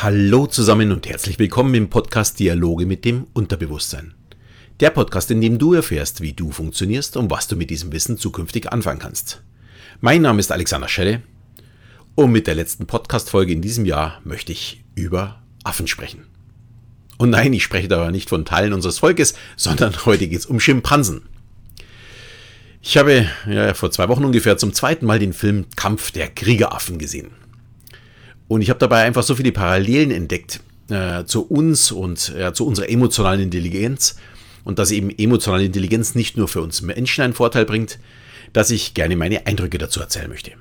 Hallo zusammen und herzlich willkommen im Podcast Dialoge mit dem Unterbewusstsein. Der Podcast, in dem du erfährst, wie du funktionierst und was du mit diesem Wissen zukünftig anfangen kannst. Mein Name ist Alexander Schelle und mit der letzten Podcast-Folge in diesem Jahr möchte ich über Affen sprechen. Und nein, ich spreche da nicht von Teilen unseres Volkes, sondern heute geht es um Schimpansen. Ich habe ja, vor zwei Wochen ungefähr zum zweiten Mal den Film Kampf der Kriegeraffen gesehen. Und ich habe dabei einfach so viele Parallelen entdeckt äh, zu uns und äh, zu unserer emotionalen Intelligenz. Und dass eben emotionale Intelligenz nicht nur für uns Menschen einen Vorteil bringt, dass ich gerne meine Eindrücke dazu erzählen möchte.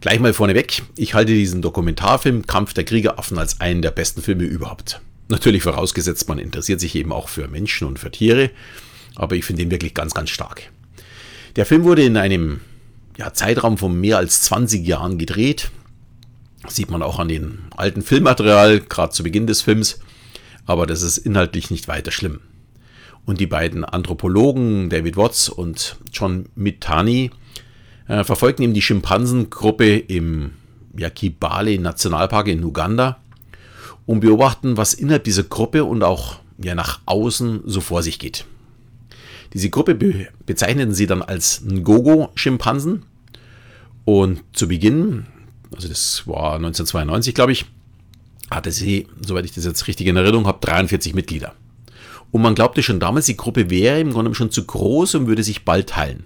Gleich mal vorneweg, ich halte diesen Dokumentarfilm Kampf der Kriegeraffen als einen der besten Filme überhaupt. Natürlich vorausgesetzt, man interessiert sich eben auch für Menschen und für Tiere, aber ich finde ihn wirklich ganz, ganz stark. Der Film wurde in einem ja, Zeitraum von mehr als 20 Jahren gedreht Sieht man auch an dem alten Filmmaterial, gerade zu Beginn des Films. Aber das ist inhaltlich nicht weiter schlimm. Und die beiden Anthropologen, David Watts und John Mitani, äh, verfolgen eben die Schimpansengruppe im Yakibale Nationalpark in Uganda und beobachten, was innerhalb dieser Gruppe und auch ja, nach außen so vor sich geht. Diese Gruppe be bezeichneten sie dann als Ngogo-Schimpansen. Und zu Beginn also das war 1992, glaube ich, hatte sie, soweit ich das jetzt richtig in Erinnerung habe, 43 Mitglieder. Und man glaubte schon damals, die Gruppe wäre im Grunde schon zu groß und würde sich bald teilen.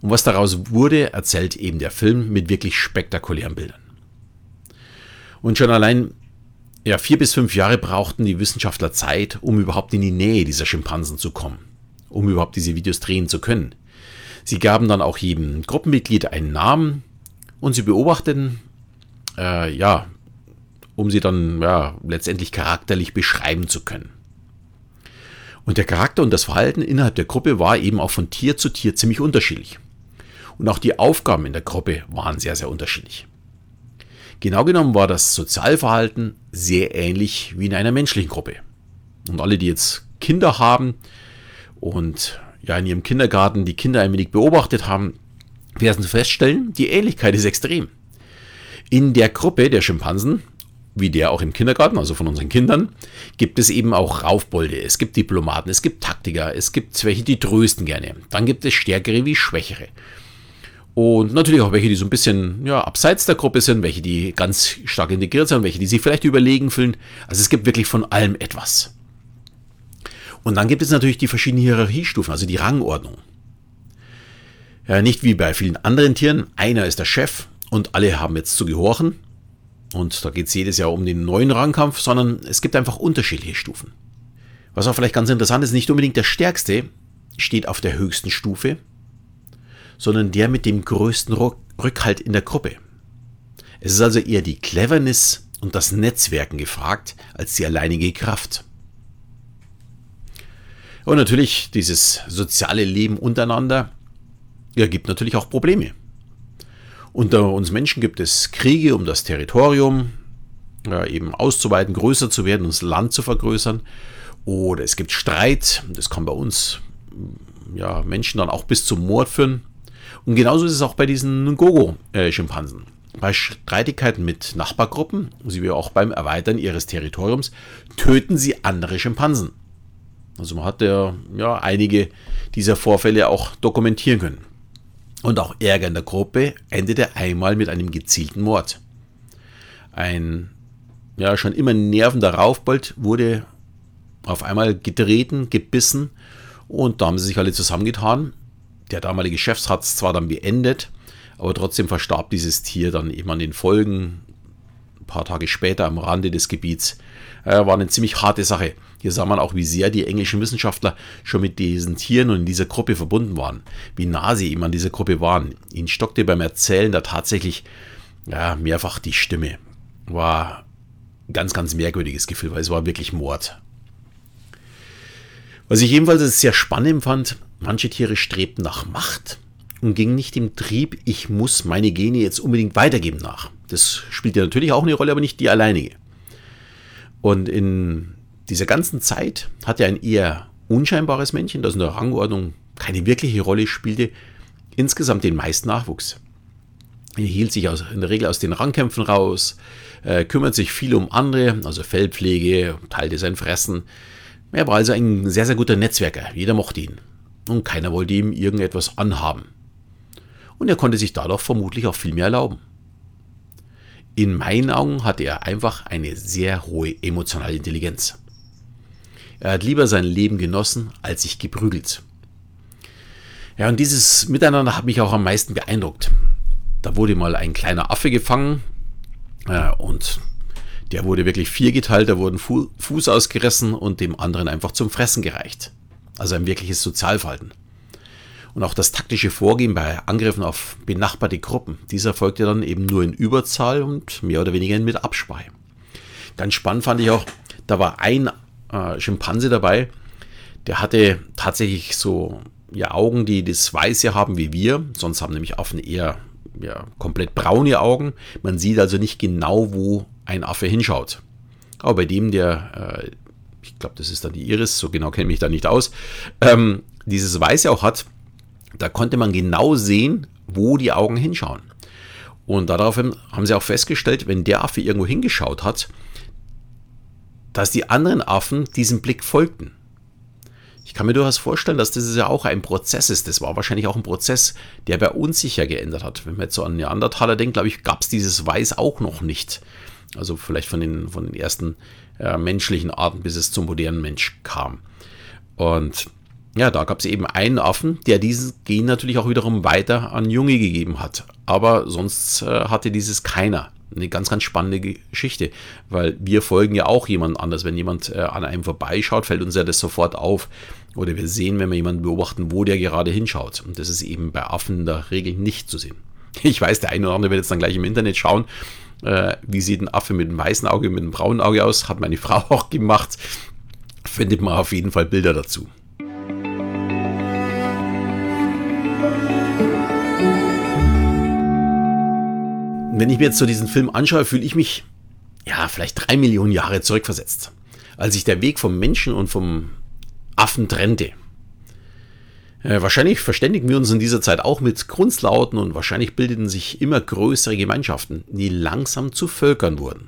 Und was daraus wurde, erzählt eben der Film mit wirklich spektakulären Bildern. Und schon allein ja, vier bis fünf Jahre brauchten die Wissenschaftler Zeit, um überhaupt in die Nähe dieser Schimpansen zu kommen, um überhaupt diese Videos drehen zu können. Sie gaben dann auch jedem Gruppenmitglied einen Namen, und sie beobachten, äh, ja, um sie dann ja, letztendlich charakterlich beschreiben zu können. Und der Charakter und das Verhalten innerhalb der Gruppe war eben auch von Tier zu Tier ziemlich unterschiedlich. Und auch die Aufgaben in der Gruppe waren sehr, sehr unterschiedlich. Genau genommen war das Sozialverhalten sehr ähnlich wie in einer menschlichen Gruppe. Und alle, die jetzt Kinder haben und ja in ihrem Kindergarten die Kinder ein wenig beobachtet haben, werden feststellen, die Ähnlichkeit ist extrem. In der Gruppe der Schimpansen, wie der auch im Kindergarten, also von unseren Kindern, gibt es eben auch Raufbolde, es gibt Diplomaten, es gibt Taktiker, es gibt welche, die trösten gerne. Dann gibt es Stärkere wie Schwächere. Und natürlich auch welche, die so ein bisschen ja, abseits der Gruppe sind, welche, die ganz stark integriert sind, welche, die sich vielleicht überlegen fühlen. Also es gibt wirklich von allem etwas. Und dann gibt es natürlich die verschiedenen Hierarchiestufen, also die Rangordnung. Ja, nicht wie bei vielen anderen Tieren. Einer ist der Chef und alle haben jetzt zu gehorchen. Und da geht es jedes Jahr um den neuen Rangkampf, sondern es gibt einfach unterschiedliche Stufen. Was auch vielleicht ganz interessant ist, nicht unbedingt der Stärkste steht auf der höchsten Stufe, sondern der mit dem größten Rückhalt in der Gruppe. Es ist also eher die Cleverness und das Netzwerken gefragt als die alleinige Kraft. Und natürlich dieses soziale Leben untereinander ja, gibt natürlich auch Probleme. Unter uns Menschen gibt es Kriege um das Territorium, ja, eben auszuweiten, größer zu werden, das Land zu vergrößern. Oder es gibt Streit, das kann bei uns ja, Menschen dann auch bis zum Mord führen. Und genauso ist es auch bei diesen Gogo-Schimpansen. Bei Streitigkeiten mit Nachbargruppen, wie auch beim Erweitern ihres Territoriums, töten sie andere Schimpansen. Also man hat ja, ja einige dieser Vorfälle auch dokumentieren können. Und auch Ärger in der Gruppe endete einmal mit einem gezielten Mord. Ein ja, schon immer nervender Raufbold wurde auf einmal getreten, gebissen und da haben sie sich alle zusammengetan. Der damalige Chef hat es zwar dann beendet, aber trotzdem verstarb dieses Tier dann eben an den Folgen. Ein paar Tage später am Rande des Gebiets. Äh, war eine ziemlich harte Sache. Hier sah man auch, wie sehr die englischen Wissenschaftler schon mit diesen Tieren und in dieser Gruppe verbunden waren. Wie nah sie eben an dieser Gruppe waren. Ihnen stockte beim Erzählen da tatsächlich ja, mehrfach die Stimme. War ein ganz, ganz merkwürdiges Gefühl, weil es war wirklich Mord. Was ich ebenfalls sehr spannend fand, manche Tiere strebten nach Macht und gingen nicht dem Trieb, ich muss meine Gene jetzt unbedingt weitergeben nach. Das spielt ja natürlich auch eine Rolle, aber nicht die alleinige. Und in dieser ganzen Zeit hat er ein eher unscheinbares Männchen, das in der Rangordnung keine wirkliche Rolle spielte, insgesamt den meisten Nachwuchs. Er hielt sich in der Regel aus den Rangkämpfen raus, äh, kümmert sich viel um andere, also Fellpflege, teilte sein Fressen. Er war also ein sehr, sehr guter Netzwerker. Jeder mochte ihn. Und keiner wollte ihm irgendetwas anhaben. Und er konnte sich dadurch vermutlich auch viel mehr erlauben. In meinen Augen hatte er einfach eine sehr hohe emotionale Intelligenz. Er hat lieber sein Leben genossen, als sich geprügelt. Ja, und dieses Miteinander hat mich auch am meisten beeindruckt. Da wurde mal ein kleiner Affe gefangen äh, und der wurde wirklich viergeteilt, da wurden Fu Fuß ausgerissen und dem anderen einfach zum Fressen gereicht. Also ein wirkliches Sozialverhalten. Und auch das taktische Vorgehen bei Angriffen auf benachbarte Gruppen, dies erfolgte dann eben nur in Überzahl und mehr oder weniger mit Absprache. Ganz spannend fand ich auch, da war ein äh, Schimpanse dabei, der hatte tatsächlich so ja, Augen, die das Weiße haben wie wir. Sonst haben nämlich Affen eher ja, komplett braune Augen. Man sieht also nicht genau, wo ein Affe hinschaut. Aber bei dem, der, äh, ich glaube, das ist dann die Iris, so genau kenne ich mich da nicht aus, ähm, dieses Weiße auch hat, da konnte man genau sehen, wo die Augen hinschauen. Und daraufhin haben sie auch festgestellt, wenn der Affe irgendwo hingeschaut hat, dass die anderen Affen diesem Blick folgten. Ich kann mir durchaus vorstellen, dass das ja auch ein Prozess ist. Das war wahrscheinlich auch ein Prozess, der bei uns sich ja geändert hat. Wenn man jetzt so an Neandertaler denkt, glaube ich, gab es dieses Weiß auch noch nicht. Also vielleicht von den, von den ersten äh, menschlichen Arten, bis es zum modernen Mensch kam. Und ja, da gab es eben einen Affen, der dieses Gen natürlich auch wiederum weiter an Junge gegeben hat. Aber sonst äh, hatte dieses keiner. Eine ganz, ganz spannende Geschichte, weil wir folgen ja auch jemand anders. Wenn jemand äh, an einem vorbeischaut, fällt uns ja das sofort auf. Oder wir sehen, wenn wir jemanden beobachten, wo der gerade hinschaut. Und das ist eben bei Affen in der Regel nicht zu sehen. Ich weiß, der eine oder andere wird jetzt dann gleich im Internet schauen, äh, wie sieht ein Affe mit einem weißen Auge, mit einem braunen Auge aus. Hat meine Frau auch gemacht. Findet man auf jeden Fall Bilder dazu. Wenn ich mir jetzt so diesen Film anschaue, fühle ich mich, ja, vielleicht drei Millionen Jahre zurückversetzt. Als sich der Weg vom Menschen und vom Affen trennte. Äh, wahrscheinlich verständigen wir uns in dieser Zeit auch mit Grundlauten und wahrscheinlich bildeten sich immer größere Gemeinschaften, die langsam zu Völkern wurden.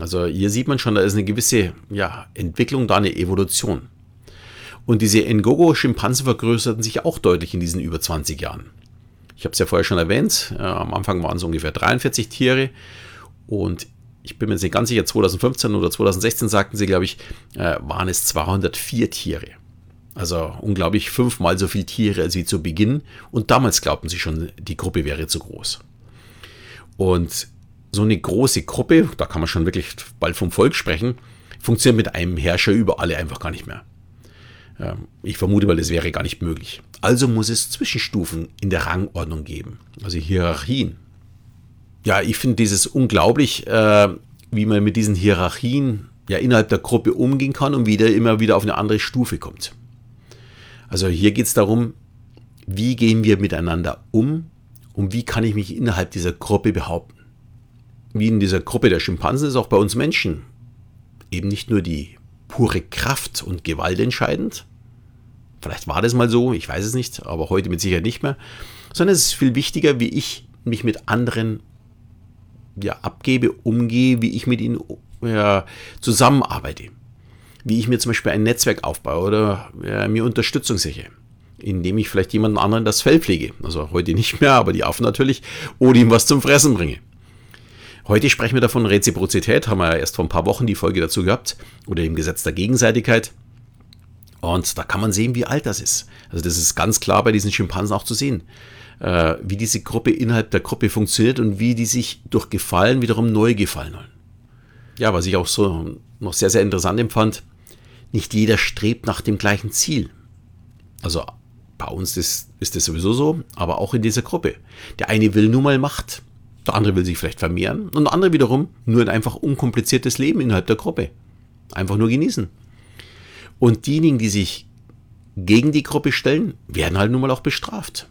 Also hier sieht man schon, da ist eine gewisse ja, Entwicklung, da eine Evolution. Und diese Ngogo-Schimpansen vergrößerten sich auch deutlich in diesen über 20 Jahren. Ich habe es ja vorher schon erwähnt, äh, am Anfang waren es ungefähr 43 Tiere und ich bin mir nicht ganz sicher, 2015 oder 2016 sagten sie, glaube ich, äh, waren es 204 Tiere. Also unglaublich fünfmal so viele Tiere als wie zu Beginn. Und damals glaubten sie schon, die Gruppe wäre zu groß. Und so eine große Gruppe, da kann man schon wirklich bald vom Volk sprechen, funktioniert mit einem Herrscher über alle einfach gar nicht mehr. Ähm, ich vermute mal, das wäre gar nicht möglich. Also muss es Zwischenstufen in der Rangordnung geben, also Hierarchien. Ja, ich finde dieses unglaublich, äh, wie man mit diesen Hierarchien ja innerhalb der Gruppe umgehen kann und wieder immer wieder auf eine andere Stufe kommt. Also hier geht es darum, wie gehen wir miteinander um und wie kann ich mich innerhalb dieser Gruppe behaupten. Wie in dieser Gruppe der Schimpansen ist auch bei uns Menschen eben nicht nur die pure Kraft und Gewalt entscheidend. Vielleicht war das mal so, ich weiß es nicht, aber heute mit Sicherheit nicht mehr. Sondern es ist viel wichtiger, wie ich mich mit anderen ja, abgebe, umgehe, wie ich mit ihnen ja, zusammenarbeite. Wie ich mir zum Beispiel ein Netzwerk aufbaue oder ja, mir Unterstützung sichere indem ich vielleicht jemanden anderen das Fell pflege. Also heute nicht mehr, aber die Affen natürlich. Oder ihm was zum Fressen bringe. Heute sprechen wir davon Reziprozität, haben wir ja erst vor ein paar Wochen die Folge dazu gehabt, oder im Gesetz der Gegenseitigkeit. Und da kann man sehen, wie alt das ist. Also das ist ganz klar bei diesen Schimpansen auch zu sehen, äh, wie diese Gruppe innerhalb der Gruppe funktioniert und wie die sich durch Gefallen wiederum neu gefallen wollen. Ja, was ich auch so noch sehr, sehr interessant empfand, nicht jeder strebt nach dem gleichen Ziel. Also bei uns ist, ist das sowieso so, aber auch in dieser Gruppe. Der eine will nur mal Macht, der andere will sich vielleicht vermehren und der andere wiederum nur ein einfach unkompliziertes Leben innerhalb der Gruppe. Einfach nur genießen. Und diejenigen, die sich gegen die Gruppe stellen, werden halt nun mal auch bestraft.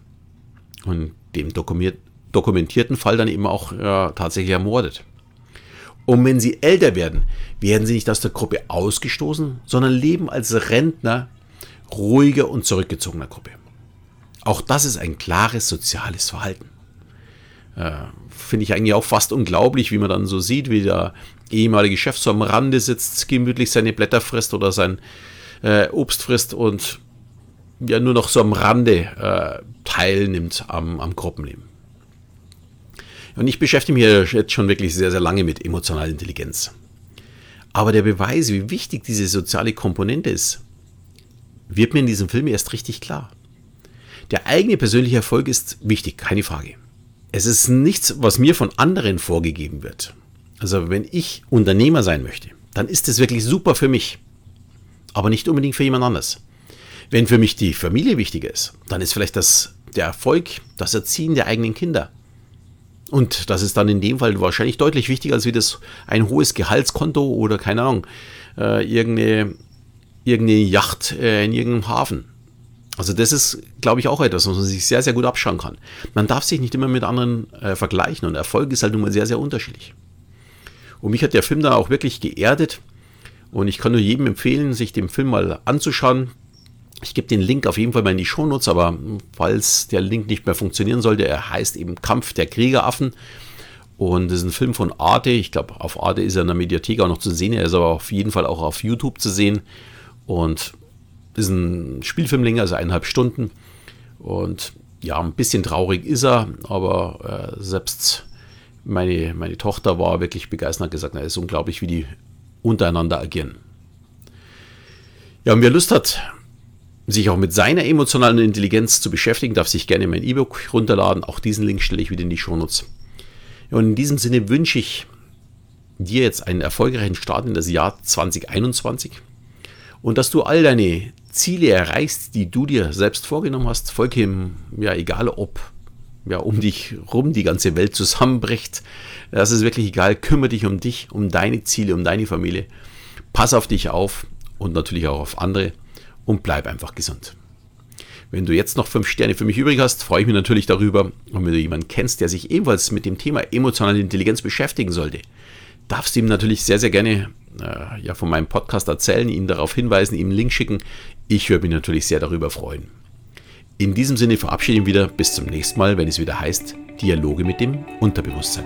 Und dem dokumentierten Fall dann eben auch ja, tatsächlich ermordet. Und wenn sie älter werden, werden sie nicht aus der Gruppe ausgestoßen, sondern leben als Rentner ruhiger und zurückgezogener Gruppe. Auch das ist ein klares soziales Verhalten. Äh, Finde ich eigentlich auch fast unglaublich, wie man dann so sieht, wie der ehemalige Chef so am Rande sitzt, gemütlich seine Blätter frisst oder sein äh, Obst frisst und ja nur noch so am Rande äh, teilnimmt am, am Gruppenleben. Und ich beschäftige mich jetzt schon wirklich sehr, sehr lange mit emotionaler Intelligenz. Aber der Beweis, wie wichtig diese soziale Komponente ist, wird mir in diesem Film erst richtig klar. Der eigene persönliche Erfolg ist wichtig, keine Frage. Es ist nichts, was mir von anderen vorgegeben wird. Also wenn ich Unternehmer sein möchte, dann ist es wirklich super für mich, aber nicht unbedingt für jemand anders. Wenn für mich die Familie wichtiger ist, dann ist vielleicht das, der Erfolg, das Erziehen der eigenen Kinder. Und das ist dann in dem Fall wahrscheinlich deutlich wichtiger als wie das ein hohes Gehaltskonto oder keine Ahnung, äh, irgendeine, irgendeine Yacht äh, in irgendeinem Hafen. Also das ist, glaube ich, auch etwas, was man sich sehr, sehr gut abschauen kann. Man darf sich nicht immer mit anderen äh, vergleichen und Erfolg ist halt nun mal sehr, sehr unterschiedlich. Und mich hat der Film da auch wirklich geerdet und ich kann nur jedem empfehlen, sich den Film mal anzuschauen. Ich gebe den Link auf jeden Fall mal in die Shownotes, aber falls der Link nicht mehr funktionieren sollte, er heißt eben Kampf der Kriegeraffen. Und das ist ein Film von Arte. Ich glaube, auf Arte ist er in der Mediathek auch noch zu sehen. Er ist aber auf jeden Fall auch auf YouTube zu sehen. Und ist ein Spielfilmlänge, also eineinhalb Stunden. Und ja, ein bisschen traurig ist er, aber äh, selbst meine, meine Tochter war wirklich begeistert und hat gesagt, na, ist unglaublich, wie die untereinander agieren. Ja, und wer Lust hat, sich auch mit seiner emotionalen Intelligenz zu beschäftigen, darf sich gerne mein E-Book runterladen. Auch diesen Link stelle ich wieder in die Shownotes. Und in diesem Sinne wünsche ich dir jetzt einen erfolgreichen Start in das Jahr 2021 und dass du all deine Ziele erreichst, die du dir selbst vorgenommen hast. Vollkommen, ja, egal ob ja, um dich rum die ganze Welt zusammenbricht. Das ist wirklich egal. Kümmere dich um dich, um deine Ziele, um deine Familie. Pass auf dich auf und natürlich auch auf andere und bleib einfach gesund. Wenn du jetzt noch fünf Sterne für mich übrig hast, freue ich mich natürlich darüber. Und wenn du jemanden kennst, der sich ebenfalls mit dem Thema emotionale Intelligenz beschäftigen sollte, darfst du ihm natürlich sehr, sehr gerne äh, ja, von meinem Podcast erzählen, ihn darauf hinweisen, ihm einen Link schicken. Ich würde mich natürlich sehr darüber freuen. In diesem Sinne verabschiede ich mich wieder. Bis zum nächsten Mal, wenn es wieder heißt Dialoge mit dem Unterbewusstsein.